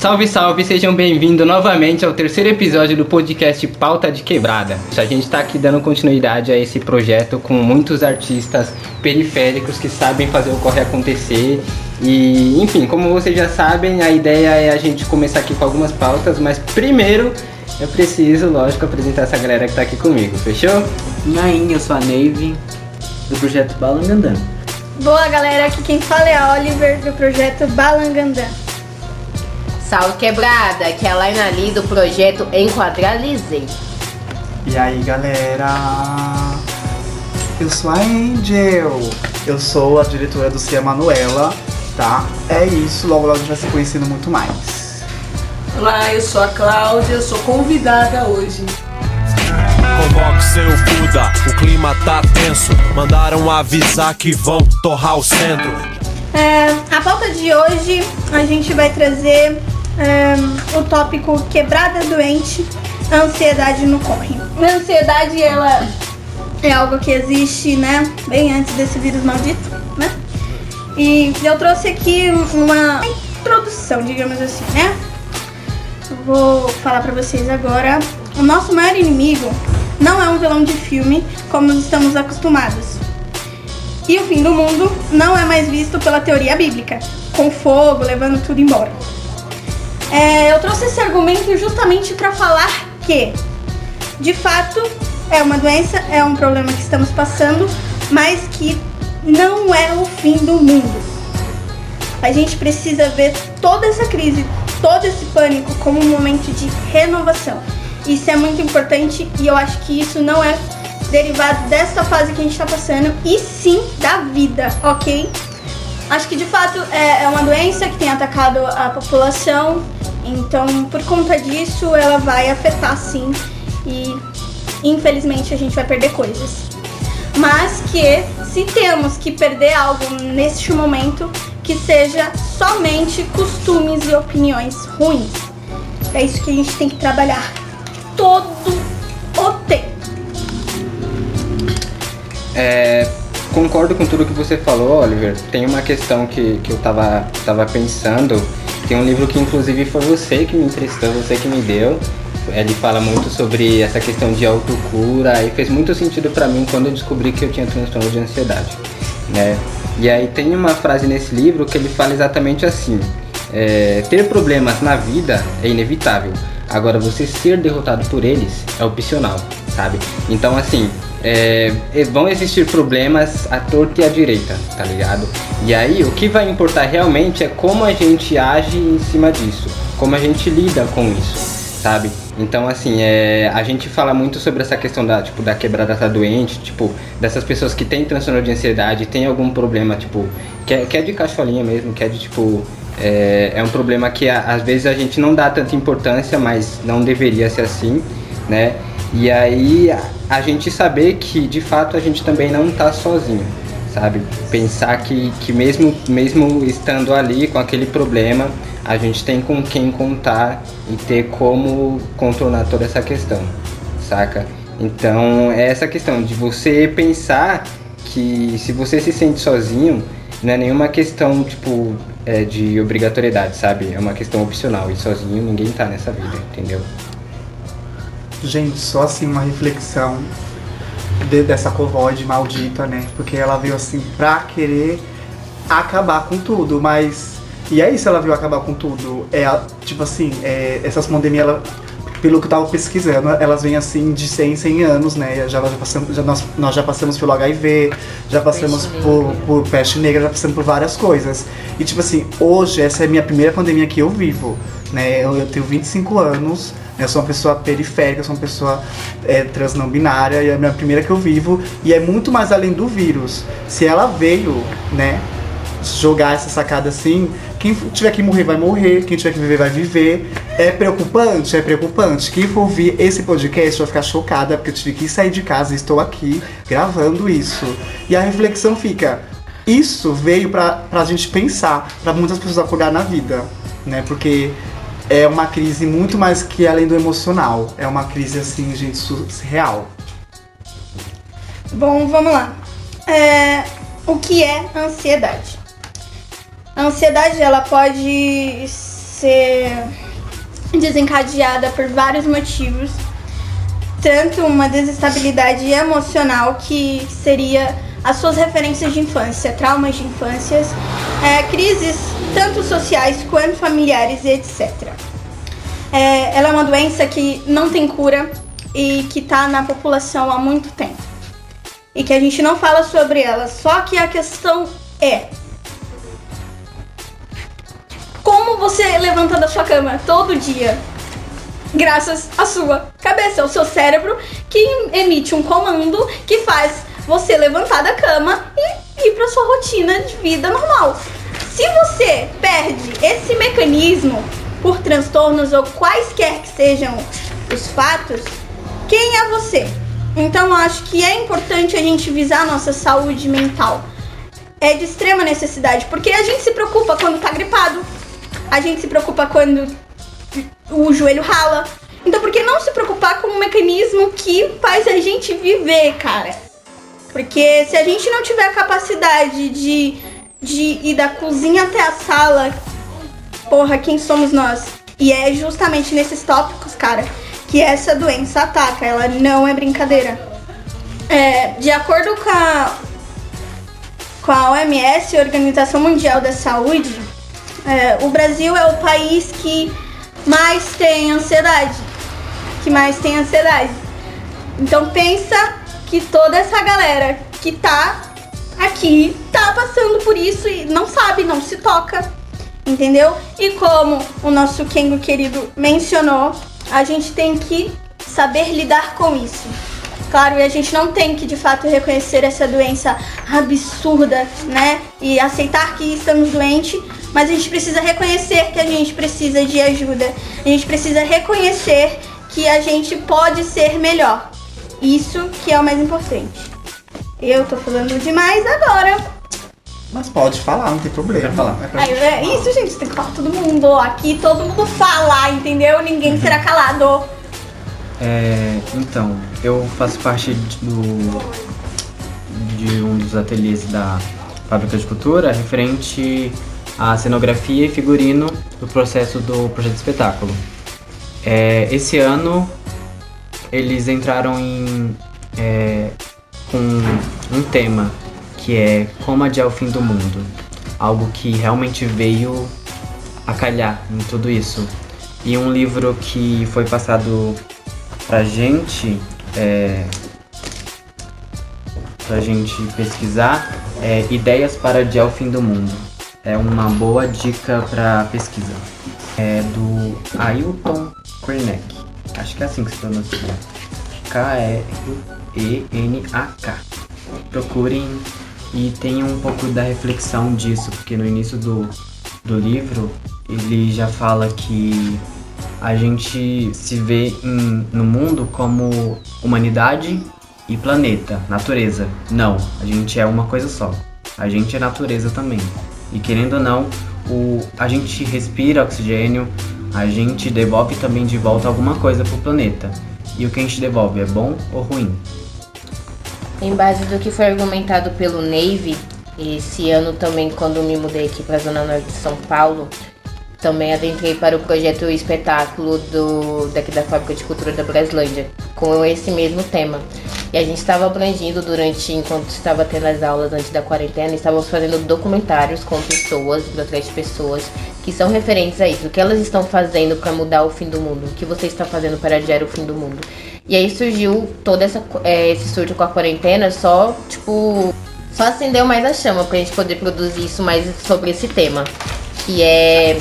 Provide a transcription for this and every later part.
Salve, salve, sejam bem-vindos novamente ao terceiro episódio do podcast Pauta de Quebrada. A gente está aqui dando continuidade a esse projeto com muitos artistas periféricos que sabem fazer o corre acontecer. E, enfim, como vocês já sabem, a ideia é a gente começar aqui com algumas pautas, mas primeiro eu preciso, lógico, apresentar essa galera que está aqui comigo, fechou? Aí, eu sou a Neve, do projeto Balangandã. Boa galera, aqui quem fala é a Oliver do projeto Balangandã. Salve Quebrada, que é a Laina ali do projeto Enquadralizei. E aí galera, eu sou a Angel, eu sou a diretora do Cia Manuela, tá? É isso, logo logo a gente vai se conhecendo muito mais. Olá, eu sou a Cláudia, eu sou convidada hoje. Convoque seu Buda, o clima tá tenso. Mandaram avisar que vão torrar o centro. É, a pauta de hoje a gente vai trazer é, o tópico quebrada doente, ansiedade no corre. A ansiedade ela é algo que existe, né, bem antes desse vírus maldito, né? E eu trouxe aqui uma introdução, digamos assim, né? Vou falar pra vocês agora. O nosso maior inimigo não é um vilão de filme como estamos acostumados. E o fim do mundo não é mais visto pela teoria bíblica, com fogo levando tudo embora. É, eu trouxe esse argumento justamente para falar que, de fato, é uma doença, é um problema que estamos passando, mas que não é o fim do mundo. A gente precisa ver toda essa crise, todo esse pânico como um momento de renovação. Isso é muito importante e eu acho que isso não é derivado dessa fase que a gente está passando, e sim da vida, ok? Acho que de fato é, é uma doença que tem atacado a população, então por conta disso ela vai afetar sim e infelizmente a gente vai perder coisas. Mas que se temos que perder algo neste momento, que seja somente costumes e opiniões ruins. É isso que a gente tem que trabalhar todo o tempo. É, concordo com tudo que você falou, Oliver. Tem uma questão que, que eu tava, tava pensando. Tem um livro que inclusive foi você que me emprestou, você que me deu. Ele fala muito sobre essa questão de autocura e fez muito sentido para mim quando eu descobri que eu tinha transtorno de ansiedade, né? E aí tem uma frase nesse livro que ele fala exatamente assim: é, ter problemas na vida é inevitável. Agora você ser derrotado por eles é opcional, sabe? Então assim, é, vão existir problemas à torta e à direita, tá ligado? E aí o que vai importar realmente é como a gente age em cima disso, como a gente lida com isso, sabe? Então assim, é, a gente fala muito sobre essa questão da, tipo, da quebrada tá doente, tipo, dessas pessoas que têm transtorno de ansiedade, tem algum problema, tipo, que é, que é de cacholinha mesmo, que é de tipo. É, é um problema que às vezes a gente não dá tanta importância, mas não deveria ser assim, né? E aí a, gente saber que de fato a gente também não tá sozinho, sabe? Pensar que, que mesmo, mesmo estando ali com aquele problema, a gente tem com quem contar e ter como contornar toda essa questão, saca? Então é essa questão de você pensar que se você se sente sozinho, não é nenhuma questão tipo é, de obrigatoriedade, sabe? É uma questão opcional e sozinho ninguém tá nessa vida, entendeu? Gente, só assim uma reflexão de- dessa covoide maldita, né? Porque ela veio assim pra querer acabar com tudo, mas. E é isso, ela veio acabar com tudo. É, tipo assim, é, essas pandemias, ela- pelo que eu tava pesquisando, elas vêm assim de 100 em 100 anos, né? Já, já passamos, já nós, nós já passamos pelo HIV, já passamos Peste por, negra. por peste negra, já passamos por várias coisas. E tipo assim, hoje essa é a minha primeira pandemia que eu vivo, né? Eu, eu tenho 25 anos? Eu sou uma pessoa periférica, sou uma pessoa é, trans não binária, e é a minha primeira que eu vivo, e é muito mais além do vírus. Se ela veio, né, jogar essa sacada assim, quem tiver que morrer vai morrer, quem tiver que viver vai viver. É preocupante? É preocupante. Quem for ouvir esse podcast vai ficar chocada, porque eu tive que sair de casa e estou aqui gravando isso. E a reflexão fica: isso veio pra, pra gente pensar, pra muitas pessoas acordar na vida, né? Porque é uma crise muito mais que além do emocional. É uma crise assim, gente, su- real. Bom, vamos lá. É, o que é ansiedade? A ansiedade ela pode ser desencadeada por vários motivos. Tanto uma desestabilidade emocional, que seria as suas referências de infância, traumas de infâncias, é, crises tanto sociais quanto familiares e etc. É, ela é uma doença que não tem cura e que está na população há muito tempo. E que a gente não fala sobre ela. Só que a questão é: como você levanta da sua cama todo dia? Graças à sua cabeça, ao seu cérebro que emite um comando que faz você levantar da cama e ir para sua rotina de vida normal. Se você perde esse mecanismo por transtornos ou quaisquer que sejam os fatos, quem é você? Então eu acho que é importante a gente visar a nossa saúde mental. É de extrema necessidade, porque a gente se preocupa quando tá gripado, a gente se preocupa quando o joelho rala. Então por que não se preocupar com um mecanismo que faz a gente viver, cara? Porque se a gente não tiver a capacidade de de ir da cozinha até a sala, porra, quem somos nós? E é justamente nesses tópicos, cara, que essa doença ataca. Ela não é brincadeira. É, de acordo com a, com a OMS, Organização Mundial da Saúde, é, o Brasil é o país que mais tem ansiedade. Que mais tem ansiedade. Então pensa que toda essa galera que tá aqui tá passando por isso e não sabe, não se toca, entendeu? E como o nosso Kengo querido mencionou, a gente tem que saber lidar com isso. Claro, e a gente não tem que de fato reconhecer essa doença absurda, né? E aceitar que estamos doentes, mas a gente precisa reconhecer que a gente precisa de ajuda. A gente precisa reconhecer que a gente pode ser melhor. Isso que é o mais importante. Eu tô falando demais agora. Mas pode falar, não tem problema. Quero falar. É pra Aí, gente é falar. isso, gente, tem que falar todo mundo. Aqui todo mundo fala, entendeu? Ninguém será calado. É, então, eu faço parte do, de um dos ateliês da Fábrica de Cultura referente à cenografia e figurino do processo do projeto de espetáculo. É, esse ano eles entraram em, é, com um tema que é Como adiar o fim do mundo. Algo que realmente veio a calhar em tudo isso. E um livro que foi passado pra gente, é, pra gente pesquisar, é Ideias para adiar o fim do mundo. É uma boa dica pra pesquisa. É do Ailton Krenek. Acho que é assim que se pronuncia. K-E-E-N-A-K. Procurem e tenham um pouco da reflexão disso, porque no início do, do livro ele já fala que a gente se vê em- no mundo como humanidade e planeta, natureza. Não, a gente é uma coisa só. A gente é natureza também. E querendo ou não, o, a gente respira oxigênio, a gente devolve também de volta alguma coisa pro planeta. E o que a gente devolve é bom ou ruim? Em base do que foi argumentado pelo Navy, esse ano também, quando me mudei aqui para a Zona Norte de São Paulo, também adentrei para o projeto espetáculo do, daqui da Fábrica de Cultura da Braslândia, com esse mesmo tema. E a gente estava abrangindo durante, enquanto estava tendo as aulas antes da quarentena, estávamos fazendo documentários com pessoas, de pessoas que são referentes a isso. O que elas estão fazendo para mudar o fim do mundo? O que você está fazendo para adiar o fim do mundo? E aí surgiu todo essa, é, esse surto com a quarentena, só, tipo, só acendeu mais a chama pra gente poder produzir isso mais sobre esse tema. Que é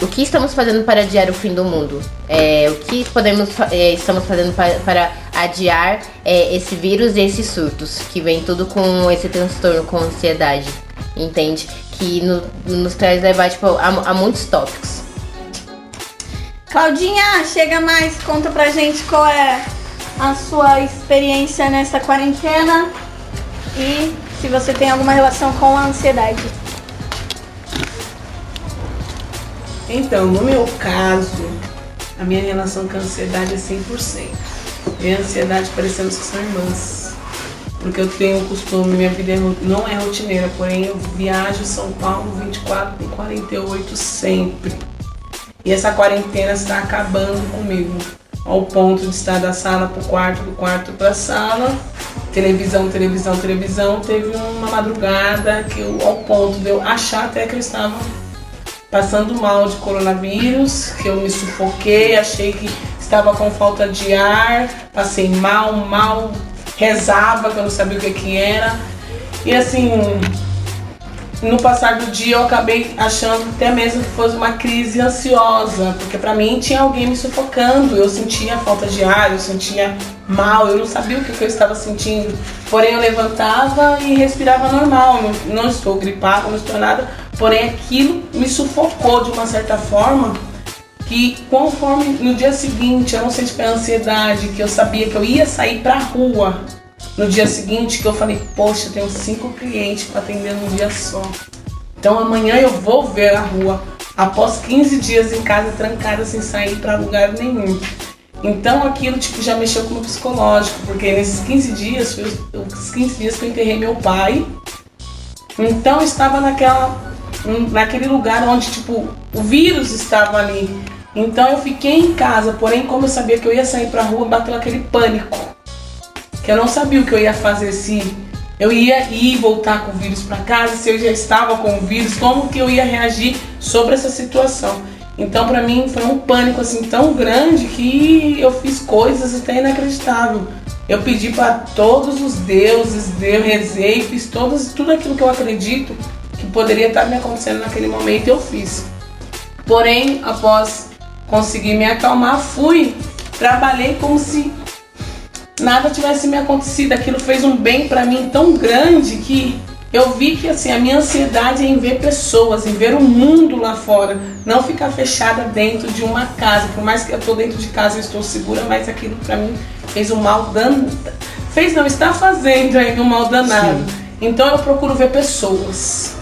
o que estamos fazendo para adiar o fim do mundo? É, o que podemos, é, estamos fazendo para, para adiar é, esse vírus e esses surtos, que vem tudo com esse transtorno, com ansiedade, entende? Que no- nos traz levar tipo, a, a muitos tópicos. Claudinha, chega mais, conta pra gente qual é a sua experiência nessa quarentena e se você tem alguma relação com a ansiedade. Então, no meu caso, a minha relação com a ansiedade é 100%. E a ansiedade parecemos que são irmãs. Porque eu tenho o costume, minha vida é não é rotineira, porém eu viajo São Paulo 24 e 48 sempre. E essa quarentena está acabando comigo. Ao ponto de estar da sala pro quarto, do quarto pra sala. Televisão, televisão, televisão. Teve uma madrugada que eu, ao ponto de eu achar até que eu estava passando mal de coronavírus, que eu me sufoquei, achei que estava com falta de ar, passei mal, mal, rezava, que eu não sabia o que, que era. E assim, no passar do dia eu acabei achando até mesmo que fosse uma crise ansiosa, porque para mim tinha alguém me sufocando, eu sentia falta de ar, eu sentia mal, eu não sabia o que, que eu estava sentindo. Porém eu levantava e respirava normal, não, não estou gripada, não estou nada, porém aquilo me sufocou de uma certa forma que conforme no dia seguinte eu não sei se foi ansiedade, que eu sabia que eu ia sair pra rua no dia seguinte, que eu falei, poxa, tenho cinco clientes para atender num dia só. Então amanhã eu vou ver a rua após 15 dias em casa trancada sem sair para lugar nenhum. Então aquilo tipo já mexeu com o psicológico, porque nesses 15 dias, foi os 15 dias que eu enterrei meu pai. Então eu estava naquela naquele lugar onde tipo o vírus estava ali. Então eu fiquei em casa, porém como eu sabia que eu ia sair para rua, bateu aquele pânico que eu não sabia o que eu ia fazer se eu ia ir e voltar com o vírus para casa, se eu já estava com o vírus, como que eu ia reagir sobre essa situação. Então, para mim, foi um pânico assim tão grande que eu fiz coisas até inacreditável. Eu pedi para todos os deuses, eu rezei, fiz todos, tudo aquilo que eu acredito poderia estar me acontecendo naquele momento, eu fiz. Porém, após conseguir me acalmar, fui, trabalhei como se nada tivesse me acontecido. Aquilo fez um bem para mim tão grande que eu vi que assim a minha ansiedade é em ver pessoas, em ver o mundo lá fora, não ficar fechada dentro de uma casa. Por mais que eu estou dentro de casa, eu estou segura, mas aquilo para mim fez um mal danado. Fez não, está fazendo ainda um mal danado. Sim. Então eu procuro ver pessoas.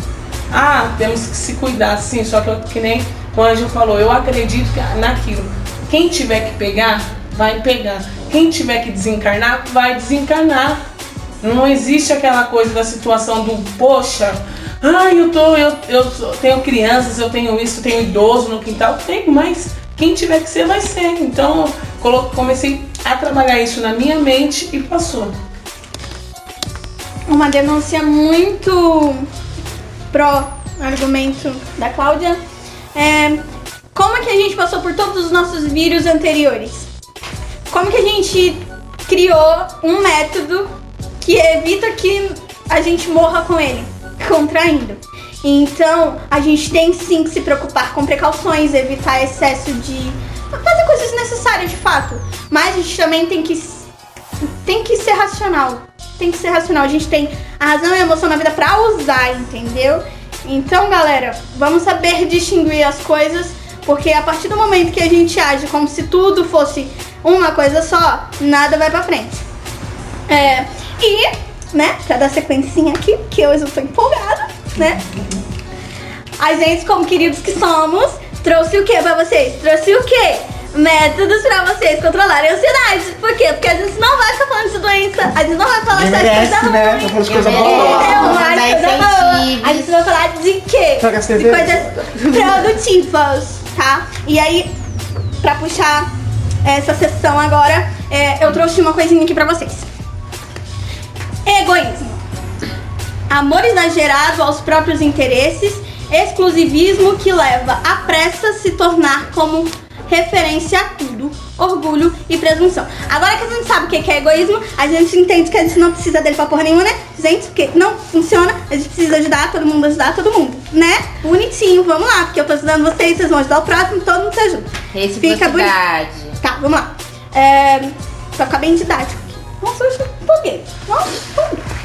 Ah, temos que se cuidar, sim, só que, eu, que nem o Anjo falou, eu acredito naquilo. Quem tiver que pegar, vai pegar. Quem tiver que desencarnar, vai desencarnar. Não existe aquela coisa da situação do, poxa, ai, eu tô, eu, eu tenho crianças, eu tenho isso, eu tenho idoso no quintal, tem, mas quem tiver que ser, vai ser. Então, comecei a trabalhar isso na minha mente e passou. Uma denúncia muito pró argumento da Cláudia. É, como é que a gente passou por todos os nossos vírus anteriores? como que a gente criou um método que evita que a gente morra com ele, contraindo. Então, a gente tem sim que se preocupar com precauções, evitar excesso de fazer coisas necessárias de fato. Mas a gente também tem que tem que ser racional. Tem que ser racional. A gente tem a razão e a emoção na vida para usar, entendeu? Então, galera, vamos saber distinguir as coisas, porque a partir do momento que a gente age como se tudo fosse uma coisa só, nada vai pra frente. É, e, né, pra dar sequência aqui, que eu tô empolgada, né? A gente, como queridos que somos, trouxe o que pra vocês? Trouxe o quê? Métodos pra vocês controlarem a ansiedade. Por quê? Porque a gente não vai ficar falando de doença, a gente não vai falar de coisa né? ruim. Vai de coisa boa. É, coisa boa. A gente vai falar de quê? De coisas produtivas, tá? E aí, pra puxar essa sessão agora, é, eu trouxe uma coisinha aqui pra vocês. Egoísmo. Amor exagerado aos próprios interesses, exclusivismo que leva a pressa se tornar como referência a tudo, orgulho e presunção. Agora que a gente sabe o que é egoísmo, a gente entende que a gente não precisa dele pra porra nenhuma, né? Gente, porque não funciona, a gente precisa ajudar todo mundo, ajudar todo mundo, né? Bonitinho, vamos lá, porque eu tô ajudando vocês, vocês vão ajudar o próximo, todo mundo se ajuda. Fica bonito. Tá, vamos lá. É, pra ficar bem didático aqui. Nossa, eu empolguei. Nossa,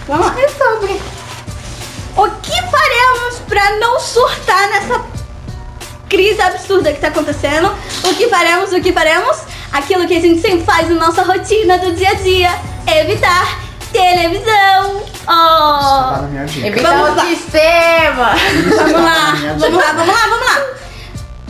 Vamos lá. É sobre. O que faremos pra não surtar nessa crise absurda que tá acontecendo? O que faremos? O que faremos? Aquilo que a gente sempre faz na nossa rotina do dia a dia. Evitar televisão. Oh. Evitar o sistema. Vamos lá, vamos lá, vamos lá, vamos lá.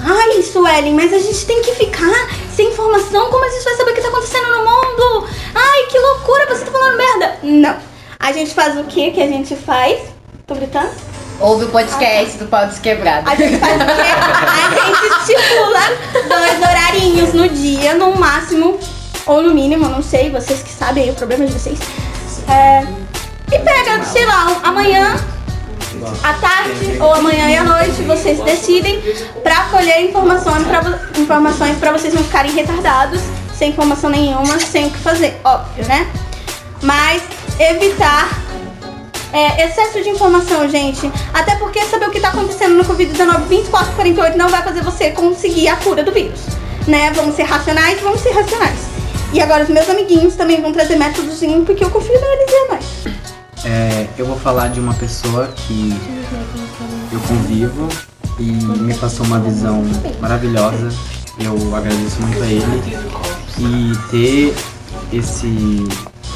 Ai, Suelen, mas a gente tem que ficar sem informação. Como a gente vai saber o que tá acontecendo no mundo? Ai, que loucura, você tá falando merda. Não. A gente faz o que que a gente faz? Tô gritando? Ouve o podcast do Pau Desquebrado. A gente faz o quê? A gente estipula dois horarinhos no dia, no máximo, ou no mínimo, não sei, vocês que sabem aí o problema de vocês. É, e pega, sei lá, amanhã, à tarde ou amanhã e à noite, vocês decidem pra colher informações pra, informações pra vocês não ficarem retardados, sem informação nenhuma, sem o que fazer, óbvio, né? Mas evitar é, excesso de informação, gente. Até porque saber o que tá acontecendo no Covid-19 2448 não vai fazer você conseguir a cura do vírus. Né? Vamos ser racionais, vamos ser racionais. E agora os meus amiguinhos também vão trazer métodos porque eu confio neles e é nóis. É, eu vou falar de uma pessoa que eu convivo e me passou uma visão maravilhosa. Eu agradeço muito a ele. E ter esse,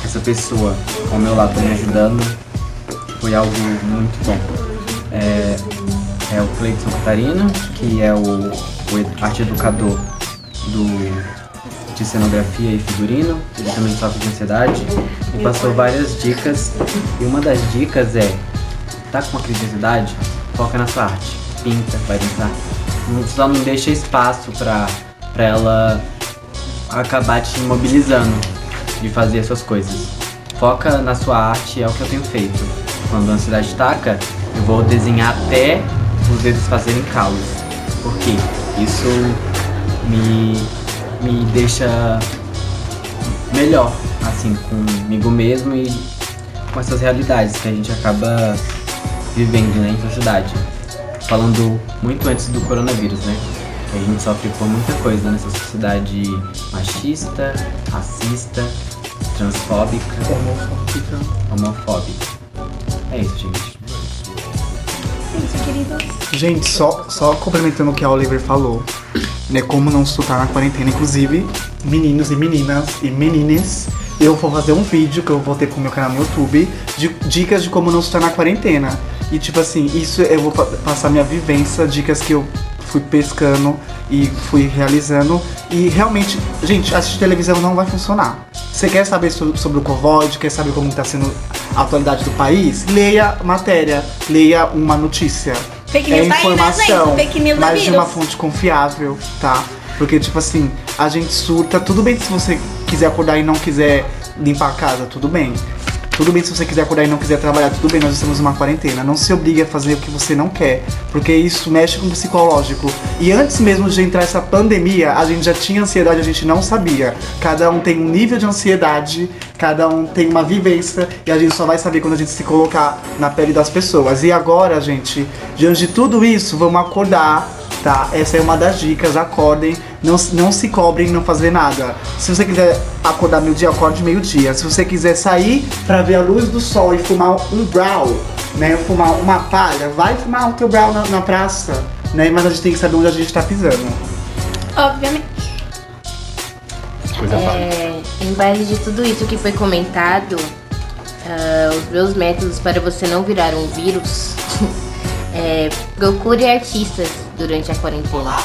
essa pessoa ao meu lado me ajudando foi algo muito bom. É, é o Cleiton Catarina, que é o, o arte educador do, de cenografia e figurino. Ele também sofre de ansiedade. E passou várias dicas. E uma das dicas é, tá com uma crise de ansiedade? Foca na sua arte. Pinta, vai dançar. Só não deixa espaço pra, pra ela acabar te imobilizando de fazer as suas coisas. Foca na sua arte, é o que eu tenho feito. Quando a ansiedade taca, eu vou desenhar até os dedos fazerem calos. Porque isso me, me deixa melhor, assim, comigo mesmo e com essas realidades que a gente acaba vivendo né, em sociedade. Falando muito antes do coronavírus, né? Que a gente sofre por muita coisa nessa sociedade machista, racista, transfóbica, Homofóbica. homofóbica. É isso, gente. Isso, queridos. Gente, só, só complementando o que a Oliver falou, né? Como não surtar na quarentena, inclusive, meninos e meninas e menines, eu vou fazer um vídeo que eu vou ter pro meu canal no YouTube de dicas de como não surtar na quarentena. E tipo assim, isso eu vou pa- passar minha vivência, dicas que eu fui pescando e fui realizando. E realmente, gente, assistir televisão não vai funcionar. Você quer saber so- sobre o Covid, quer saber como está sendo a atualidade do país? Leia matéria, leia uma notícia. Fake é news tá aí, né, informação, gente? Fake news é mas de uma fonte confiável, tá? Porque, tipo assim, a gente surta. Tudo bem se você quiser acordar e não quiser limpar a casa, tudo bem. Tudo bem se você quiser acordar e não quiser trabalhar, tudo bem, nós estamos numa quarentena. Não se obrigue a fazer o que você não quer, porque isso mexe com o psicológico. E antes mesmo de entrar essa pandemia, a gente já tinha ansiedade, a gente não sabia. Cada um tem um nível de ansiedade, cada um tem uma vivência, e a gente só vai saber quando a gente se colocar na pele das pessoas. E agora, gente, diante de tudo isso, vamos acordar, tá? Essa é uma das dicas, acordem, não, não se cobrem não fazer nada. Se você quiser acordar meio-dia, acorde meio-dia. Se você quiser sair pra ver a luz do sol e fumar um brown, né? Fumar uma palha, vai fumar o teu brown na, na praça, né? Mas a gente tem que saber onde a gente tá pisando. Obviamente. Coisa fácil. É, em base de tudo isso que foi comentado, ah, os meus métodos para você não virar um vírus, é, procure artistas durante a quarentena.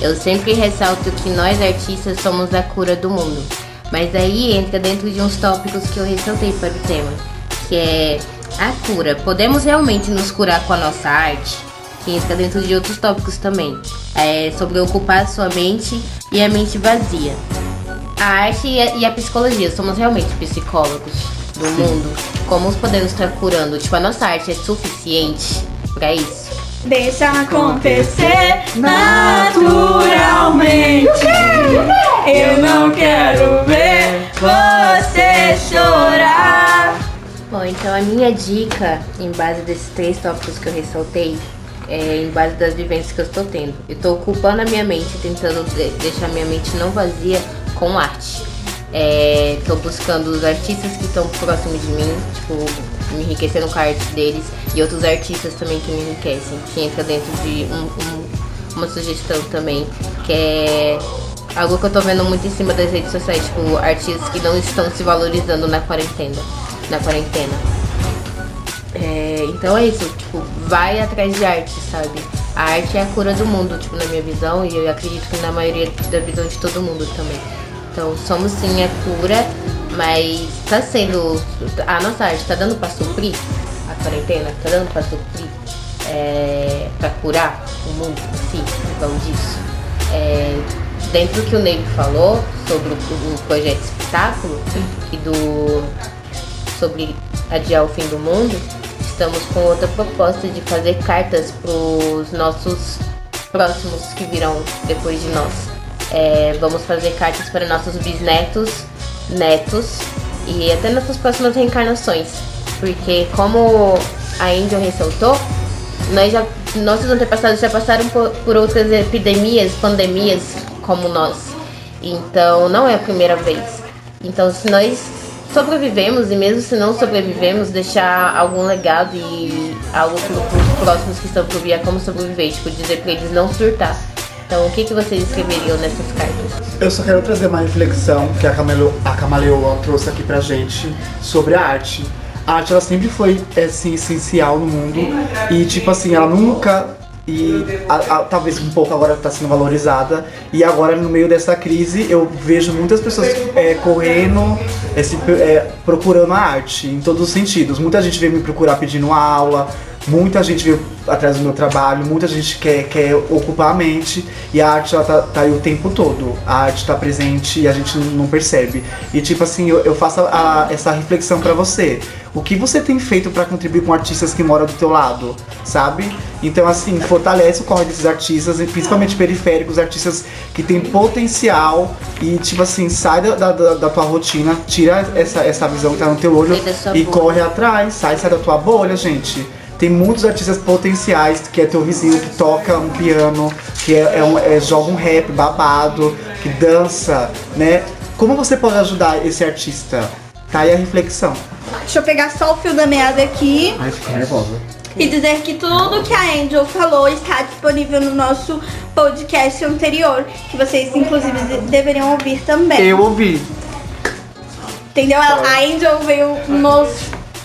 Eu sempre ressalto que nós artistas somos a cura do mundo. Mas aí entra dentro de uns tópicos que eu ressaltei para o tema, que é a cura. Podemos realmente nos curar com a nossa arte? Que entra dentro de outros tópicos também. É sobre ocupar a sua mente e a mente vazia. A arte e a, e a psicologia, somos realmente psicólogos do mundo. Como podemos estar curando? Tipo, a nossa arte é suficiente pra isso? Deixa acontecer naturalmente. Eu não quero ver você chorar. Bom, então a minha dica, em base desses três tópicos que eu ressaltei, é em base das vivências que eu estou tendo. Eu estou ocupando a minha mente, tentando de- deixar minha mente não vazia com arte. Estou buscando os artistas que estão próximos de mim, tipo, me enriquecendo com a arte deles, e outros artistas também que me enriquecem, que entra dentro de um- um- uma sugestão também, que é algo que eu tô vendo muito em cima das redes sociais, tipo, artistas que não estão se valorizando na quarentena. Na quarentena. É, então é isso, tipo, vai atrás de arte, sabe? A arte é a cura do mundo, tipo, na minha visão, e eu acredito que na maioria da visão de todo mundo também. Então, somos sim a cura, mas tá sendo. A nossa arte tá dando pra suprir a quarentena? Tá dando pra suprir? É, para curar o mundo em si, disso. É, dentro do que o Ney falou sobre o, o projeto espetáculo e do sobre adiar o fim do mundo, estamos com outra proposta de fazer cartas para os nossos próximos que virão depois de nós. É, vamos fazer cartas para nossos bisnetos, netos e até nossas próximas reencarnações. Porque como a Angel ressaltou, nós já, nossos antepassados já passaram por, por outras epidemias, pandemias como nós. Então não é a primeira vez. Então se nós sobrevivemos e mesmo se não sobrevivemos, deixar algum legado e algo para os próximos que estão por vir é como sobreviver, tipo, dizer para eles não surtar. Então, o que, que vocês escreveriam nessas cartas? Eu só quero trazer uma reflexão que a, Camelo, a Camaleoa trouxe aqui pra gente sobre a arte. A arte, ela sempre foi, assim, essencial no mundo. E, tipo assim, ela nunca e a, a, talvez um pouco agora está sendo valorizada e agora no meio dessa crise eu vejo muitas pessoas é, correndo é, se, é, procurando a arte em todos os sentidos muita gente veio me procurar pedindo aula muita gente veio atrás do meu trabalho muita gente quer, quer ocupar a mente e a arte ela tá, tá aí o tempo todo. A arte está presente e a gente não percebe. E tipo assim eu, eu faço a, essa reflexão para você. O que você tem feito para contribuir com artistas que moram do teu lado sabe? Então, assim, fortalece o corre desses artistas, principalmente periféricos, artistas que têm potencial e, tipo assim, sai da, da, da tua rotina, tira essa, essa visão que tá no teu olho e corre atrás, sai, sai da tua bolha, gente. Tem muitos artistas potenciais, que é teu vizinho que toca um piano, que é, é, um, é joga um rap babado, que dança, né? Como você pode ajudar esse artista? Tá aí a reflexão. Deixa eu pegar só o fio da meada aqui. Ai, fiquei nervosa e dizer que tudo que a Angel falou está disponível no nosso podcast anterior, que vocês inclusive deveriam ouvir também. Eu ouvi. Entendeu? A Angel veio nos,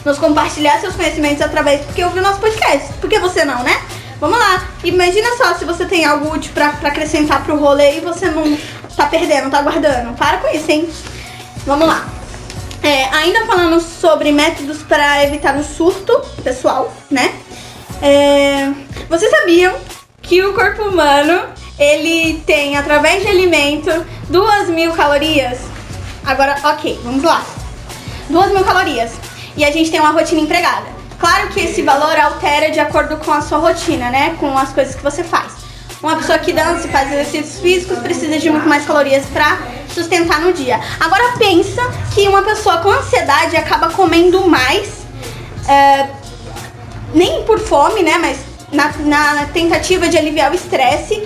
nos compartilhar seus conhecimentos através porque ouviu nosso podcast. Por que você não, né? Vamos lá. Imagina só se você tem algo útil pra, pra acrescentar pro rolê e você não tá perdendo, tá guardando. Para com isso, hein? Vamos lá. É, ainda falando sobre métodos para evitar o surto pessoal, né? É, vocês sabiam que o corpo humano ele tem através de alimento duas mil calorias? Agora, ok, vamos lá. Duas mil calorias. E a gente tem uma rotina empregada. Claro que esse valor altera de acordo com a sua rotina, né? Com as coisas que você faz. Uma pessoa que dança e faz exercícios físicos precisa de muito mais calorias para sustentar no dia. Agora pensa que uma pessoa com ansiedade acaba comendo mais, é, nem por fome, né? Mas na, na tentativa de aliviar o estresse.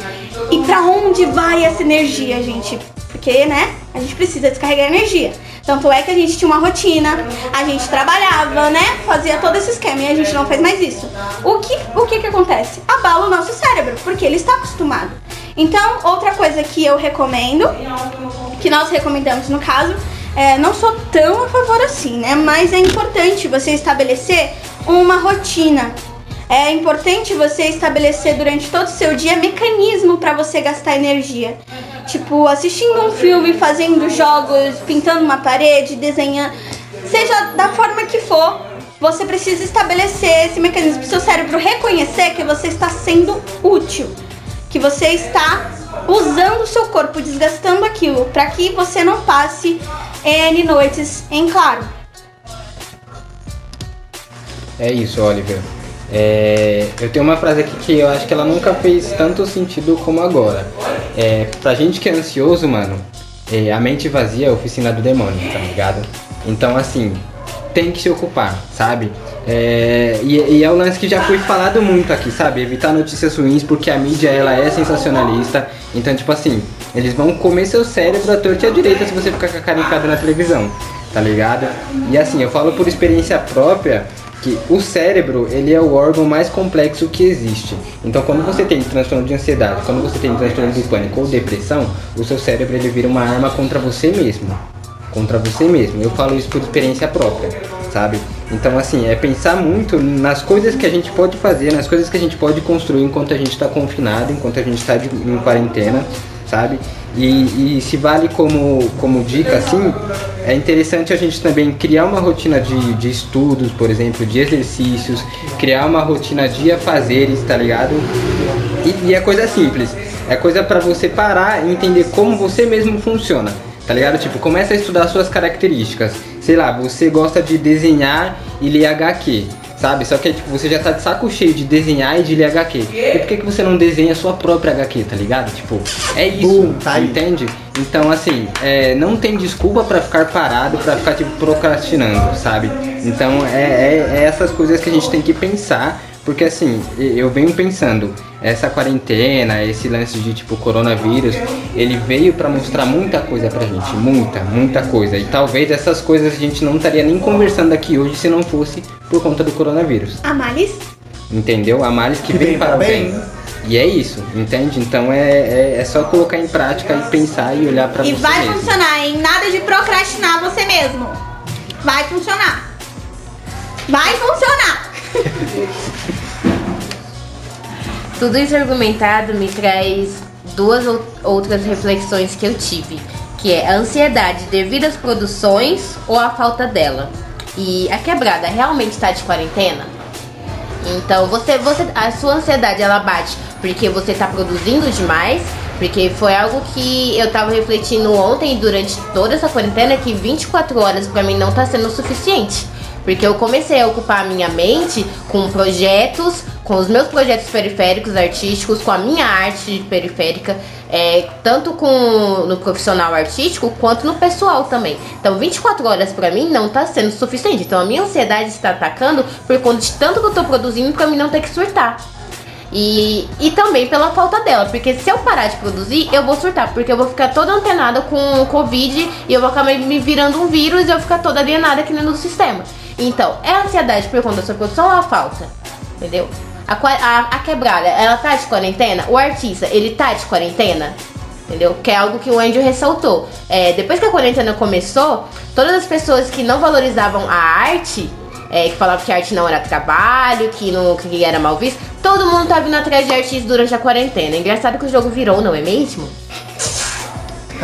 E para onde vai essa energia, gente? Porque, né? A gente precisa descarregar energia. Tanto é que a gente tinha uma rotina, a gente trabalhava, né? Fazia todo esse esquema e a gente não fez mais isso. O que, o que que acontece? Abala o nosso cérebro, porque ele está acostumado. Então, outra coisa que eu recomendo, que nós recomendamos no caso, é, não sou tão a favor assim, né? Mas é importante você estabelecer uma rotina. É importante você estabelecer durante todo o seu dia mecanismo para você gastar energia. Tipo, assistindo um filme, fazendo jogos, pintando uma parede, desenhando, seja da forma que for, você precisa estabelecer esse mecanismo para o seu cérebro reconhecer que você está sendo útil, que você está usando o seu corpo, desgastando aquilo, para que você não passe N noites em claro. É isso, Oliver. É, eu tenho uma frase aqui que eu acho que ela nunca fez tanto sentido como agora. É, pra gente que é ansioso, mano, é, a mente vazia é a oficina do demônio, tá ligado? Então, assim, tem que se ocupar, sabe? É, e, e, é o lance que já foi falado muito aqui, sabe? Evitar notícias ruins porque a mídia ela é sensacionalista. Então, tipo assim, eles vão comer seu cérebro à torta e à direita se você ficar com a cara na televisão, tá ligado? E assim, eu falo por experiência própria que o cérebro ele é o órgão mais complexo que existe. Então, quando você tem transtorno de ansiedade, quando você tem transtorno de pânico ou depressão, o seu cérebro ele vira uma arma contra você mesmo, contra você mesmo. Eu falo isso por experiência própria, sabe? Então, assim, é pensar muito nas coisas que a gente pode fazer, nas coisas que a gente pode construir enquanto a gente está confinado, enquanto a gente está em quarentena, sabe? E, e se vale como, como dica, assim, é interessante a gente também criar uma rotina de, de estudos, por exemplo, de exercícios, criar uma rotina de afazeres, tá ligado? E, e é coisa simples, é coisa para você parar e entender como você mesmo funciona, tá ligado? Tipo, começa a estudar suas características. Sei lá, você gosta de desenhar e ler HQ sabe? Só que tipo, você já tá de saco cheio de desenhar e de ler HQ. E por que, que você não desenha a sua própria HQ, tá ligado? Tipo, é isso, Boom, tá entende? Então, assim, é, não tem desculpa pra ficar parado, pra ficar, tipo, procrastinando, sabe? Então, é, é, é essas coisas que a gente tem que pensar, porque, assim, eu venho pensando, essa quarentena, esse lance de, tipo, coronavírus, ele veio pra mostrar muita coisa pra gente, muita, muita coisa. E talvez essas coisas a gente não estaria nem conversando aqui hoje se não fosse por conta do coronavírus. Amalis? Entendeu? A males que, Que vem vem para o bem. bem. E é isso, entende? Então é, é, é só colocar em prática e pensar e olhar pra E você vai mesmo. funcionar, hein? Nada de procrastinar você mesmo. Vai funcionar. Vai funcionar. Tudo isso argumentado me traz duas ou- outras reflexões que eu tive, que é a ansiedade devido às produções ou a falta dela. E a quebrada realmente está de quarentena? Então você, você, a sua ansiedade ela bate porque você tá produzindo demais, porque foi algo que eu tava refletindo ontem durante toda essa quarentena que 24 horas pra mim não tá sendo o suficiente. Porque eu comecei a ocupar a minha mente com projetos, com os meus projetos periféricos artísticos, com a minha arte periférica, é, tanto com no profissional artístico quanto no pessoal também. Então 24 horas pra mim não tá sendo suficiente. Então a minha ansiedade está atacando por conta de tanto que eu tô produzindo pra mim não ter que surtar. E, e também pela falta dela, porque se eu parar de produzir, eu vou surtar, porque eu vou ficar toda antenada com o Covid e eu vou acabar me virando um vírus e eu vou ficar toda alienada aqui no sistema. Então, é ansiedade por conta da sua produção ou a falta? Entendeu? A, a, a quebrada, ela tá de quarentena? O artista, ele tá de quarentena? Entendeu? Que é algo que o Andrew ressaltou. É, depois que a quarentena começou, todas as pessoas que não valorizavam a arte, é, que falavam que a arte não era trabalho, que, não, que era mal visto, todo mundo tá vindo atrás de artistas durante a quarentena. Engraçado que o jogo virou, não é mesmo?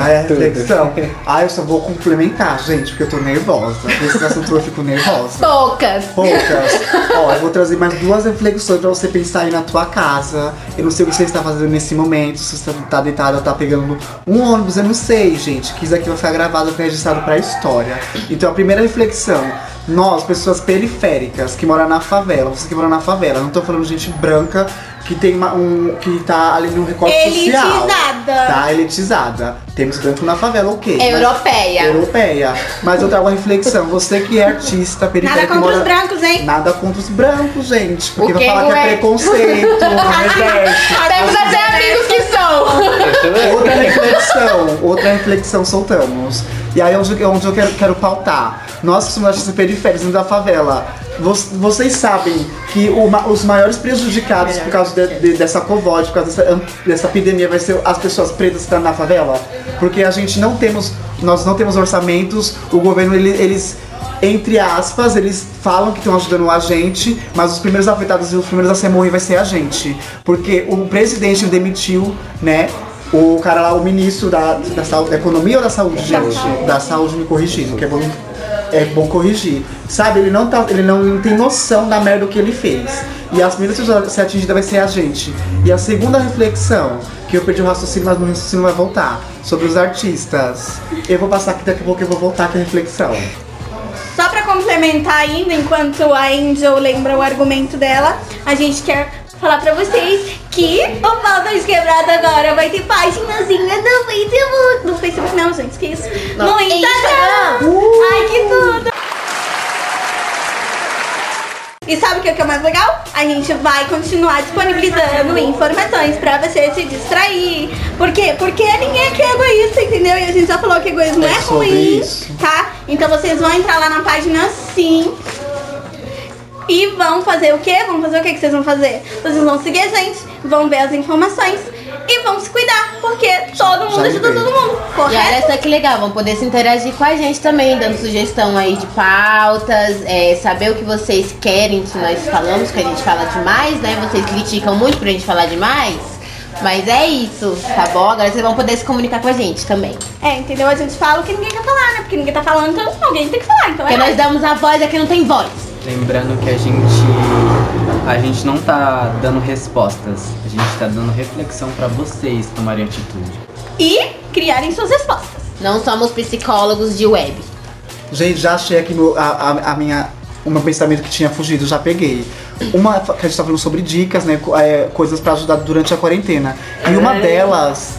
Ah, é reflexão. Ah, eu só vou complementar, gente, porque eu tô nervosa. Esse assunto eu fico nervosa. Poucas! Poucas. Ó, eu vou trazer mais duas reflexões pra você pensar aí na tua casa. Eu não sei o que você está fazendo nesse momento, se você tá deitado, tá pegando um ônibus, eu não sei, gente. Que isso aqui vai ficar gravado, registrado pra história. Então a primeira reflexão. Nós, pessoas periféricas que moram na favela, você que mora na favela, não tô falando gente branca que tem uma- um. que tá ali no recorte social. Elitizada. Tá elitizada. Temos branco na favela, ok. É europeia. Europeia. Mas eu trago uma reflexão. Você que é artista Nada periférico que contra mora... os brancos, hein? Nada contra os brancos, gente. Porque vai falar que é é? preconceito. Temos até amigos que são! Outra reflexão, outra reflexão soltamos. E aí é onde, onde eu quero, quero pautar. Nós que somos artistas periféricos da favela, vocês sabem que o ma- os maiores prejudicados por causa de- de- dessa Covid, por causa dessa, dessa epidemia, vai ser as pessoas pretas que estão na favela? Porque a gente não temos, nós não temos orçamentos, o governo, ele- eles entre aspas, eles falam que estão ajudando a gente, mas os primeiros afetados e os primeiros a ser morrer vai ser a gente. Porque o presidente demitiu, né? O cara lá, o ministro da, da, saúde, da economia ou da saúde, gente? Da saúde me corrigindo, que é bom, é bom corrigir. Sabe, ele não, tá, ele não, tem noção da merda que ele fez. E as primeiras pessoas a ser atingidas vai ser a gente. E a segunda reflexão, que eu perdi o raciocínio, mas no raciocínio vai voltar, sobre os artistas. Eu vou passar aqui daqui a pouco, eu vou voltar com a reflexão. Só pra complementar ainda, enquanto a Angel lembra o argumento dela, a gente quer falar pra vocês que o Pautas Quebrado agora vai ter paginazinha no Facebook. No Facebook não, gente, que isso. No, Instagram. Ai, que tudo. E sabe o que é que é mais legal? A gente vai continuar disponibilizando informações pra você se distrair. Por quê? Porque ninguém aqui é egoísta, entendeu? E a gente já falou que egoísmo É é, ruim, isso. tá? Então vocês vão entrar lá na página sim. E vão fazer o quê? Vão fazer o quê que vocês vão fazer? Vocês vão seguir a gente, vão ver as informações e vão se cuidar, porque todo mundo ajuda todo mundo, E olha correto? só que legal, vão poder se interagir com a gente também, dando sugestão aí de pautas, é, saber o que vocês querem que nós falamos, que a gente fala demais, né? Vocês criticam muito pra gente falar demais. Mas é isso, tá bom? Agora vocês vão poder se comunicar com a gente também. É, entendeu? A gente fala o que ninguém quer falar, né? Porque ninguém tá falando, então alguém tem que falar. Então Porque é nós damos a voz, aqui não tem voz. Lembrando que a gente a gente não tá dando respostas, a gente tá dando reflexão pra vocês tomarem atitude. E criarem suas respostas. Não somos psicólogos de web. Gente, já achei aqui meu, a, a- a minha, o meu pensamento que tinha fugido, já peguei. Uma que a gente tá falando sobre dicas, né? co- é, coisas pra ajudar durante a quarentena. E uma delas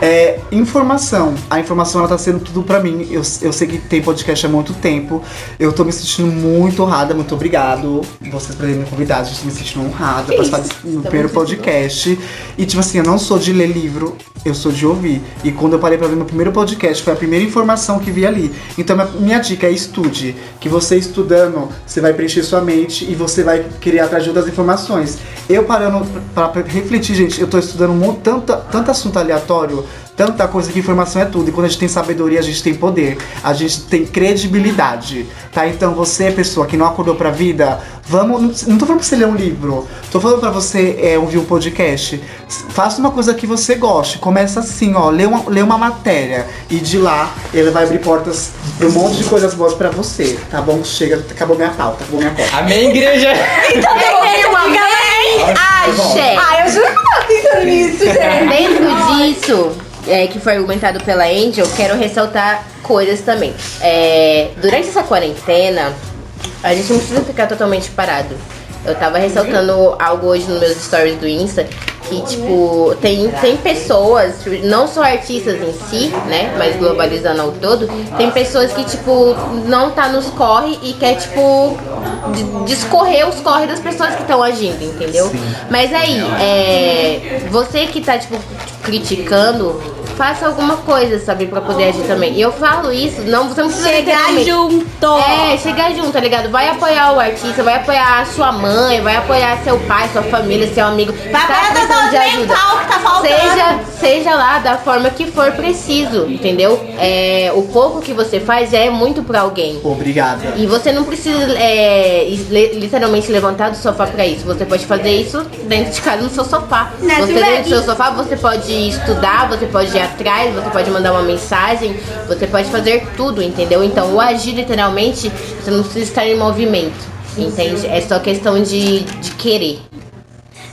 é informação. A informação ela tá sendo tudo pra mim. Eu, eu sei que tem podcast há muito tempo. Eu tô me sentindo muito honrada, muito obrigado. Vocês por terem me convidado, eu tô me sentindo honrada pra participar desse no primeiro podcast. E tipo assim, eu não sou de ler livro, eu sou de ouvir. E quando eu parei pra ver meu primeiro podcast, foi a primeira informação que vi ali. Então minha, minha dica é estude. Que você estudando, você vai preencher sua mente e você vai querer atrás de outras informações. Eu parando pra, pra refletir, gente, eu tô estudando um tanta, tanto assunto aleatório, tanta coisa que informação é tudo. E quando a gente tem sabedoria, a gente tem poder. A gente tem credibilidade. Tá? Então você, pessoa que não acordou pra vida, vamos. Não tô falando pra você ler um livro. Tô falando pra você é, ouvir um podcast. Faça uma coisa que você goste. Começa assim, ó. Lê uma, lê uma matéria. E de lá ele vai abrir portas pra um monte de coisas boas pra você. Tá bom? Chega, acabou minha pauta, acabou minha pauta. Amém, igreja! Então, Eu amei! Axé! Ah, eu juro que eu tava pensando nisso, gente. Dentro disso, é, que foi argumentado pela Angel, quero ressaltar coisas também. É, durante essa quarentena, a gente não precisa ficar totalmente parado. Eu tava ressaltando algo hoje nos meus stories do Insta, que, tipo, tem, tem pessoas, não só artistas em si, né, mas globalizando ao todo, tem pessoas que, tipo, não tá nos corre e quer, tipo, discorrer os corre das pessoas que estão agindo, entendeu? Mas aí, é, você que tá, tipo, criticando, faça alguma coisa, sabe, pra poder agir também. E eu falo isso, não, você não precisa Chegar junto. é, chegar junto, tá ligado? Vai apoiar o artista, vai apoiar a sua mãe, vai apoiar seu pai, sua família, seu amigo. Vai apoiar a precisando saúde mental que tá faltando. Seja, seja lá da forma que for preciso, entendeu? É, o pouco que você faz é muito pra alguém. Obrigada. E você não precisa é, li- literalmente levantar do sofá pra isso. Você pode fazer isso dentro de casa no seu sofá. Você dentro do seu sofá, você pode estudar, você pode ir atrás, você pode mandar uma mensagem, você pode fazer tudo, entendeu? Então o agir literalmente, você não precisa estar em movimento. Entende? É só questão de, de querer.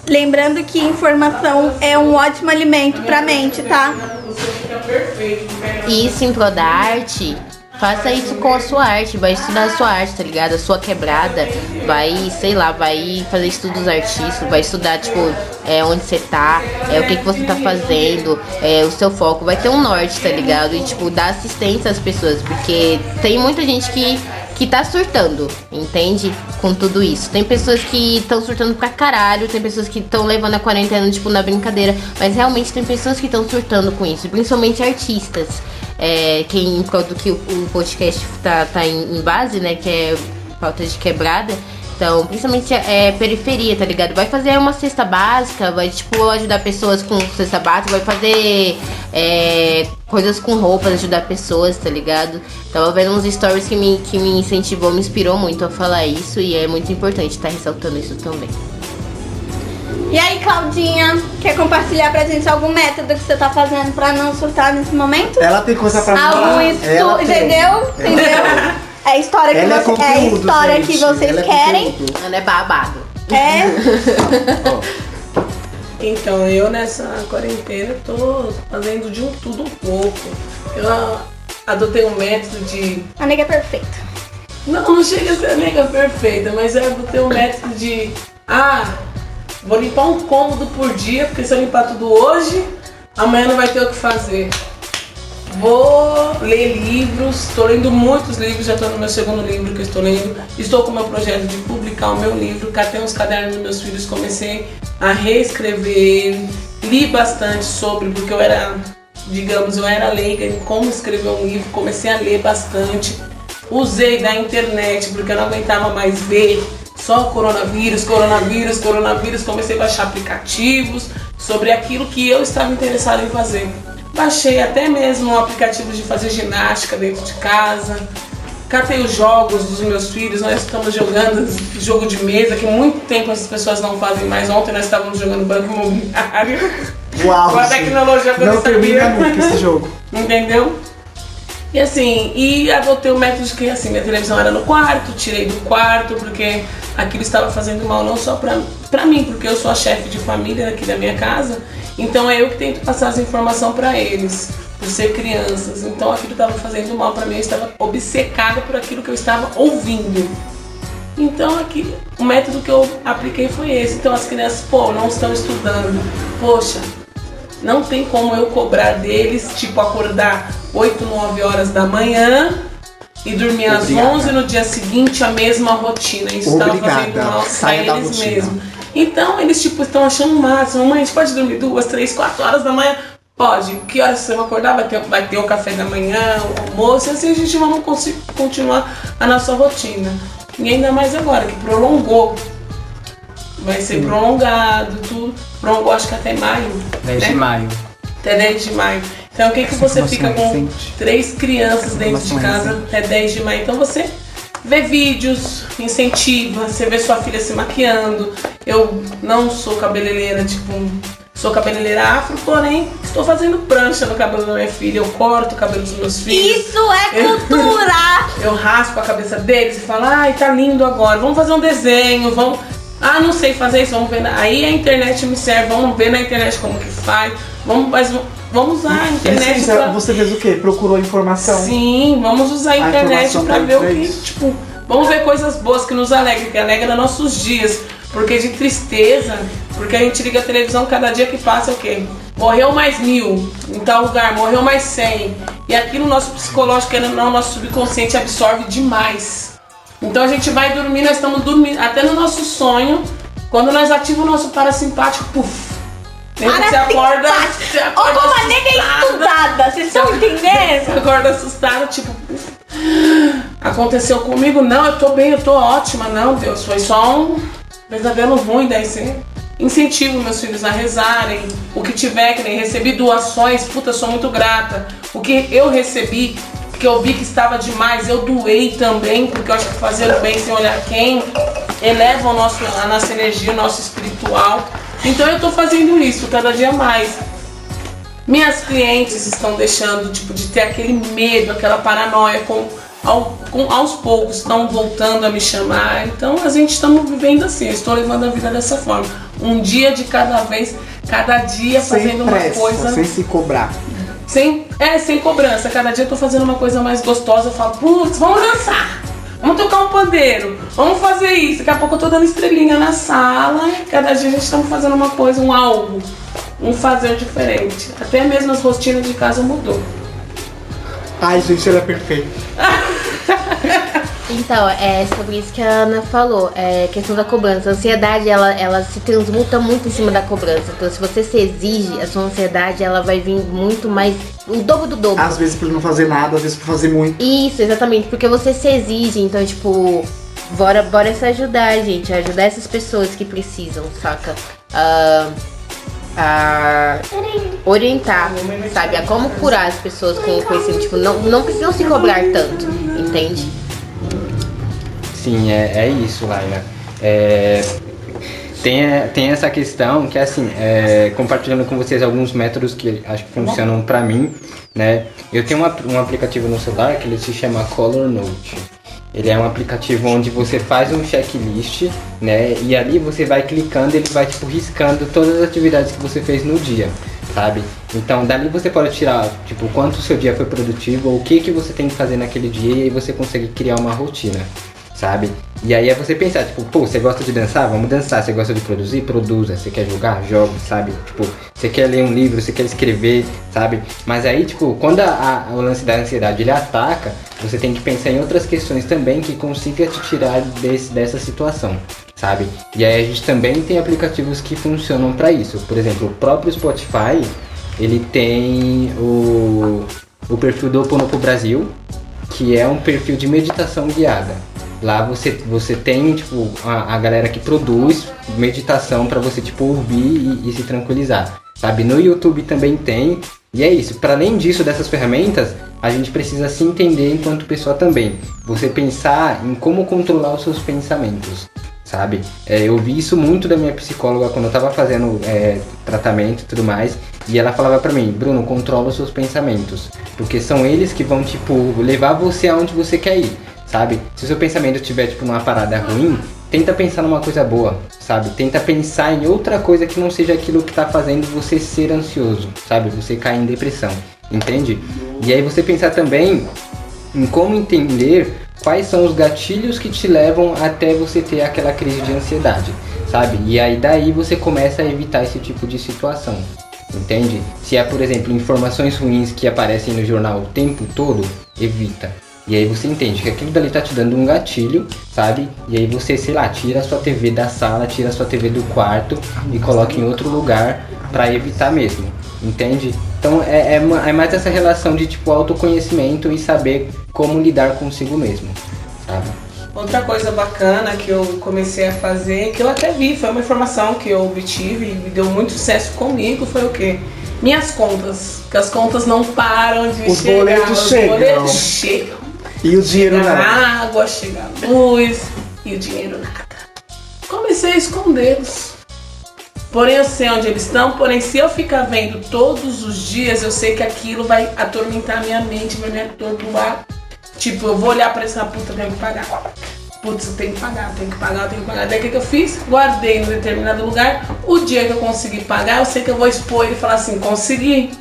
Lembrando que informação é um ótimo alimento pra mente, tá? E isso em prol da arte, faça isso com a sua arte, vai estudar a sua arte, tá ligado? A sua quebrada, vai, sei lá, vai fazer estudos artísticos, vai estudar, tipo, é, onde você tá, é, o que, que você tá fazendo, é, o seu foco, vai ter um norte, tá ligado? E, tipo, dar assistência às pessoas, porque tem muita gente que que tá surtando, entende? Com tudo isso. Tem pessoas que estão surtando pra caralho, tem pessoas que estão levando a quarentena, tipo, na brincadeira, mas realmente tem pessoas que estão surtando com isso, principalmente artistas. É, quem, em prol do que o, podcast tá, tá em, em base, né, que é pauta de quebrada, então, principalmente é, periferia, tá ligado? Vai fazer uma cesta básica, vai, tipo, ajudar pessoas com cesta básica, vai fazer é, coisas com roupas, ajudar pessoas, tá ligado? Tava vendo uns stories que me, que me incentivou, me inspirou muito a falar isso e é muito importante estar ressaltando isso também. E aí, Claudinha, quer compartilhar pra gente algum método que você tá fazendo pra não surtar nesse momento? Ela tem coisa pra Algum mim. Ela estudo, tem. entendeu? Entendeu? É a história que, Ela é você, é a conteúdo, história gente. que vocês Ela é querem. conteúdo. Ela é babado. É. Então, eu nessa quarentena tô fazendo de um tudo um pouco. Eu adotei um método de. A nega é perfeita. Não, não chega a ser a nega perfeita, mas eu adotei um método de. Ah, vou limpar um cômodo por dia, porque se eu limpar tudo hoje, amanhã não vai ter o que fazer. Vou ler livros, estou lendo muitos livros, já estou no meu segundo livro que estou lendo. Estou com o meu projeto de publicar o meu livro, catei uns cadernos dos meus filhos, comecei a reescrever li bastante sobre, porque eu era, digamos, eu era leiga em como escrever um livro, comecei a ler bastante. Usei da internet, porque eu não aguentava mais ver só coronavírus, coronavírus, coronavírus. Comecei a baixar aplicativos sobre aquilo que eu estava interessado em fazer. Baixei até mesmo um aplicativo de fazer ginástica dentro de casa. Catei os jogos dos meus filhos, nós estamos jogando jogo de mesa, que muito tempo essas pessoas não fazem mais. Ontem nós estávamos jogando banco imobiliário. Uau! Com a tecnologia que eu Não não termina nunca esse jogo. Entendeu? E assim, e adotei o método de que assim, minha televisão era no quarto, tirei do quarto, porque aquilo estava fazendo mal não só pra, pra mim, porque eu sou a chefe de família aqui da minha casa, então é eu que tento passar as informações pra eles, por ser crianças. Então aquilo estava fazendo mal pra mim, eu estava obcecada por aquilo que eu estava ouvindo. Então aqui, o método que eu apliquei foi esse. Então as crianças, pô, não estão estudando. Poxa, não tem como eu cobrar deles, tipo, acordar 8, 9 horas da manhã e dormir às Obrigada. 11 no dia seguinte, a mesma rotina. Isso Obrigada. fazendo mal pra eles mesmos. Então eles, tipo, estão achando o máximo. Mãe, a gente pode dormir duas, três, quatro horas da manhã? Pode. Que horas você vai acordar? Vai ter, vai ter o café da manhã, o almoço, e assim a gente vai conseguir continuar a nossa rotina. E ainda mais agora, que prolongou. Vai ser prolongado, tudo. Prolongou acho que até maio. 10 né? de maio. Até 10 de maio. Então o que, que você fica com recente. três crianças dentro de é casa até 10 de maio? Então você vê vídeos, incentiva, você vê sua filha se maquiando. Eu não sou cabeleireira, tipo, sou cabeleireira afro, porém estou fazendo prancha no cabelo da minha filha. Eu corto o cabelo dos meus filhos. Isso é cultura! Eu raspo a cabeça deles e falo, ai, tá lindo agora, vamos fazer um desenho, vamos. Ah, não sei fazer isso, vamos ver. na- Aí a internet me serve, vamos ver na internet como que faz. Vamos, mas vamos usar a internet Licença, pra... você fez o quê? Procurou informação? Sim, vamos usar a internet pra tá ver o que, isso. tipo, vamos ver coisas boas que nos alegram, que alegra nossos dias. Porque de tristeza, porque a gente liga a televisão cada dia que passa é o quê? Morreu mais mil em tal lugar, morreu mais cem. E aquilo nosso psicológico, não, nosso subconsciente absorve demais. Então a gente vai dormir, nós estamos dormindo, até no nosso sonho, quando nós ativamos o nosso parasimpático, puf. Você acorda, você Ô, acorda como a nega é estudada, vocês estão Você entendendo? acorda assustado, tipo, aconteceu comigo? Não, eu tô bem, eu tô ótima. Não, Deus, foi só um pesadelo ruim. Daí você incentivo meus filhos a rezarem. O que tiver, que nem recebi doações, puta, sou muito grata. O que eu recebi, que eu vi que estava demais, eu doei também, porque eu acho que fazer o bem sem olhar quem eleva o nosso, a nossa energia, o nosso espiritual. Então eu tô fazendo isso cada dia mais. Minhas clientes estão deixando tipo, de ter aquele medo, aquela paranoia, com, ao- com- aos poucos estão voltando a me chamar. Então a gente estamos vivendo assim, eu estou levando a vida dessa forma. Um dia de cada vez, cada dia Sem fazendo uma pressa, coisa. sem se cobrar. Sem, é, sem cobrança. Cada dia eu tô fazendo uma coisa mais gostosa. Eu falo, putz, vamos dançar. Vamos tocar um pandeiro. Vamos fazer isso. Daqui a pouco eu tô dando estrelinha na sala. Cada dia a gente tá fazendo uma coisa, um algo. Um fazer diferente. Até mesmo as rotinas de casa mudou. Ai, gente, ela é perfeita. Então, é sobre isso que a Ana falou, é questão da cobrança. A ansiedade, ela, ela se transmuta muito em cima da cobrança. Então, se você se exige, a sua ansiedade, ela vai vir muito mais, o dobro do dobro. Às vezes por não fazer nada, às vezes por fazer muito. Isso, exatamente, porque você se exige, então, tipo, bora, bora se ajudar, gente, ajudar essas pessoas que precisam, saca? Ah, a orientar, sabe? A como curar as pessoas com com esse, tipo, não, não precisam se cobrar tanto, entende? Sim, é, é isso, Laila. É, tem, tem essa questão que, assim, é, compartilhando com vocês alguns métodos que acho que funcionam pra mim, né? Eu tenho uma- um aplicativo no celular que ele se chama Color Note. Ele é um aplicativo onde você faz um checklist, né? E ali você vai clicando, ele vai tipo riscando todas as atividades que você fez no dia, sabe? Então dali você pode tirar, tipo, quanto o seu dia foi produtivo, o que que você tem que fazer naquele dia e aí você consegue criar uma rotina, sabe? E aí é você pensar, tipo, pô, você gosta de dançar? Vamos dançar. Você gosta de produzir? Produza. Você quer jogar? Jogue, sabe? Tipo, você quer ler um livro, você quer escrever, sabe? Mas aí, tipo, quando a, a- o lance da ansiedade ele ataca, você tem que pensar em outras questões também que consiga te tirar desse, dessa situação, sabe? E aí a gente também tem aplicativos que funcionam para isso. Por exemplo, o próprio Spotify, ele tem o, o perfil do Oponopo Brasil, que é um perfil de meditação guiada. Lá você, você tem tipo a, a galera que produz meditação para você tipo ouvir e, e se tranquilizar, sabe? No YouTube também tem. E é isso. Para além disso dessas ferramentas, a gente precisa se entender enquanto pessoa também. Você pensar em como controlar os seus pensamentos, sabe? É, eu vi isso muito da minha psicóloga quando eu tava fazendo é, tratamento e tudo mais. E ela falava pra mim, Bruno, controla os seus pensamentos. Porque são eles que vão, tipo, levar você aonde você quer ir, sabe? Se o seu pensamento estiver, tipo, numa parada ruim, tenta pensar numa coisa boa, sabe? Tenta pensar em outra coisa que não seja aquilo que tá fazendo você ser ansioso, sabe? Você cair em depressão, entende? E aí você pensar também em como entender quais são os gatilhos que te levam até você ter aquela crise de ansiedade, sabe? E aí daí você começa a evitar esse tipo de situação. Entende? Se é, por exemplo, informações ruins que aparecem no jornal o tempo todo, evita. E aí você entende que aquilo dali tá te dando um gatilho, sabe? E aí você, sei lá, tira a sua TV da sala, tira a sua TV do quarto e coloca em outro lugar para evitar mesmo. Entende? Então é, é, é mais essa relação de tipo autoconhecimento e saber como lidar consigo mesmo, sabe? Outra coisa bacana que eu comecei a fazer, que eu até vi, foi uma informação que eu obtive e deu muito sucesso comigo, foi o quê? Minhas contas. Que as contas não param de Os chegar. boletos os chegam. boletos chegam. E o dinheiro Chega não. a água, chega a luz e o dinheiro nada. Comecei a escondê-los. Porém, eu sei onde eles estão. Porém, se eu ficar vendo todos os dias, eu sei que aquilo vai atormentar minha mente, vai me atordoar. Tipo, eu vou olhar pra essa puta, eu tenho que pagar. Putz, eu tenho que pagar, eu tenho que pagar, eu tenho que pagar. Daí o que, que eu fiz? Guardei em determinado lugar. O dia que eu conseguir pagar, eu sei que eu vou expor ele e falar assim: consegui.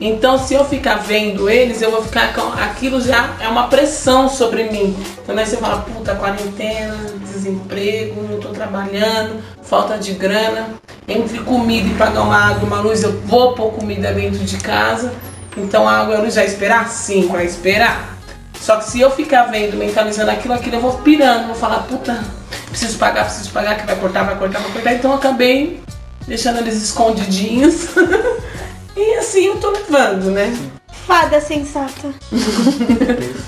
Então, se eu ficar vendo eles, eu vou ficar com. Aquilo já é uma pressão sobre mim. Então, daí você fala: puta, quarentena, desemprego, não tô trabalhando, falta de grana. Entre comida e pagar uma água, uma luz, eu vou pôr comida dentro de casa. Então, a água e a luz vai esperar? Sim, vai esperar. Só que se eu ficar vendo, mentalizando aquilo, aquilo, eu vou pirando, vou falar: puta, preciso pagar, preciso pagar, que vai cortar, vai cortar, vai cortar. Então, eu acabei deixando eles escondidinhos. E assim eu tô levando, né? Fada sensata.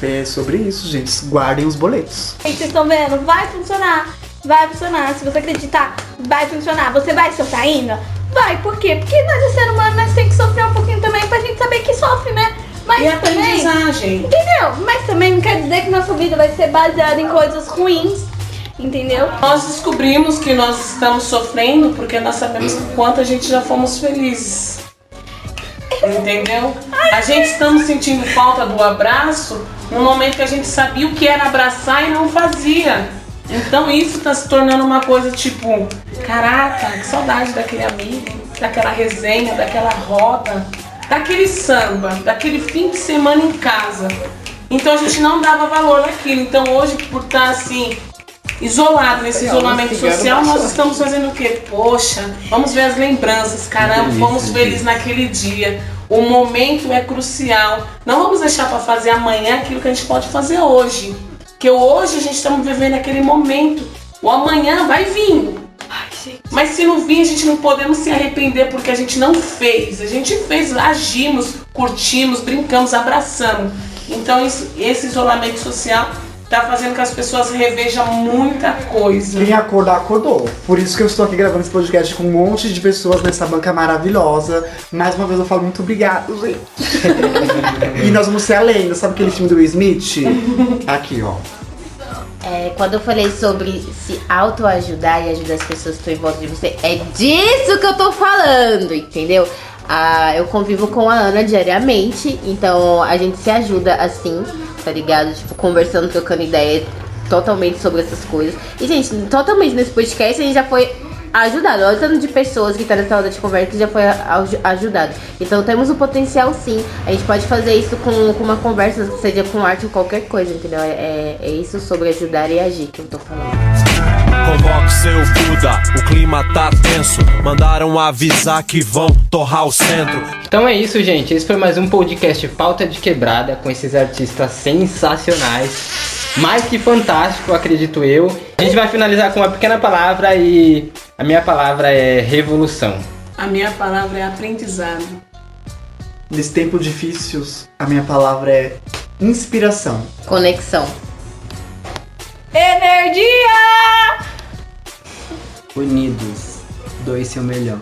É sobre isso, gente. Guardem os boletos. Gente, vocês estão vendo? Vai funcionar. Vai funcionar. Se você acreditar, vai funcionar. Você vai soltar ainda? Vai. Por quê? Porque nós, é ser humano, nós temos que sofrer um pouquinho também pra gente saber que sofre, né? Mas E também. aprendizagem. Entendeu? Mas também não quer dizer que nossa vida vai ser baseada em coisas ruins. Entendeu? Nós descobrimos que nós estamos sofrendo porque nós sabemos o quanto a gente já fomos felizes. Entendeu? A gente estamos sentindo falta do abraço no momento que a gente sabia o que era abraçar e não fazia. Então isso tá se tornando uma coisa tipo, caraca, que saudade daquele amigo, daquela resenha, daquela roda, daquele samba, daquele fim de semana em casa. Então a gente não dava valor naquilo. Então hoje, por estar assim, isolado nesse isolamento social, nós estamos fazendo o quê? Poxa, vamos ver as lembranças, caramba, fomos felizes naquele dia. O momento é crucial. Não vamos deixar para fazer amanhã aquilo que a gente pode fazer hoje. Porque hoje a gente estamos vivendo aquele momento. O amanhã vai vir. Mas se não vir, a gente não podemos se arrepender porque a gente não fez. A gente fez, agimos, curtimos, brincamos, abraçamos. Então isso- esse isolamento social tá fazendo que as pessoas revejam muita coisa. Quem acordar, acordou. Por isso que eu estou aqui gravando esse podcast com um monte de pessoas nessa banca maravilhosa. Mais uma vez eu falo muito obrigado, gente. e nós vamos ser além. Sabe aquele filme do Will Smith? Aqui, ó. É, quando eu falei sobre se autoajudar e ajudar as pessoas que estão em volta de você, é disso que eu tô falando, entendeu? Ah, eu convivo com a Ana diariamente, então a gente se ajuda assim, tá ligado? Tipo, conversando, trocando ideia totalmente sobre essas coisas. E, gente, totalmente nesse podcast a gente já foi ajudado. Olha o tanto de pessoas que tá nessa roda de conversa já foi aj- ajudado. Então temos o potencial sim. A gente pode fazer isso com, com uma conversa, seja com arte ou qualquer coisa, entendeu? É, é, é isso sobre ajudar e agir que eu tô falando. Convoque seu Buda, o clima tá tenso. Mandaram avisar que vão torrar o centro. Então é isso, gente. Esse foi mais um podcast Pauta de Quebrada com esses artistas sensacionais. Mais que fantástico, acredito eu. A gente vai finalizar com uma pequena palavra e a minha palavra é revolução. A minha palavra é aprendizado. Nesse tempo difícil, a minha palavra é inspiração. Conexão. Energia! Unidos, doe seu melhor.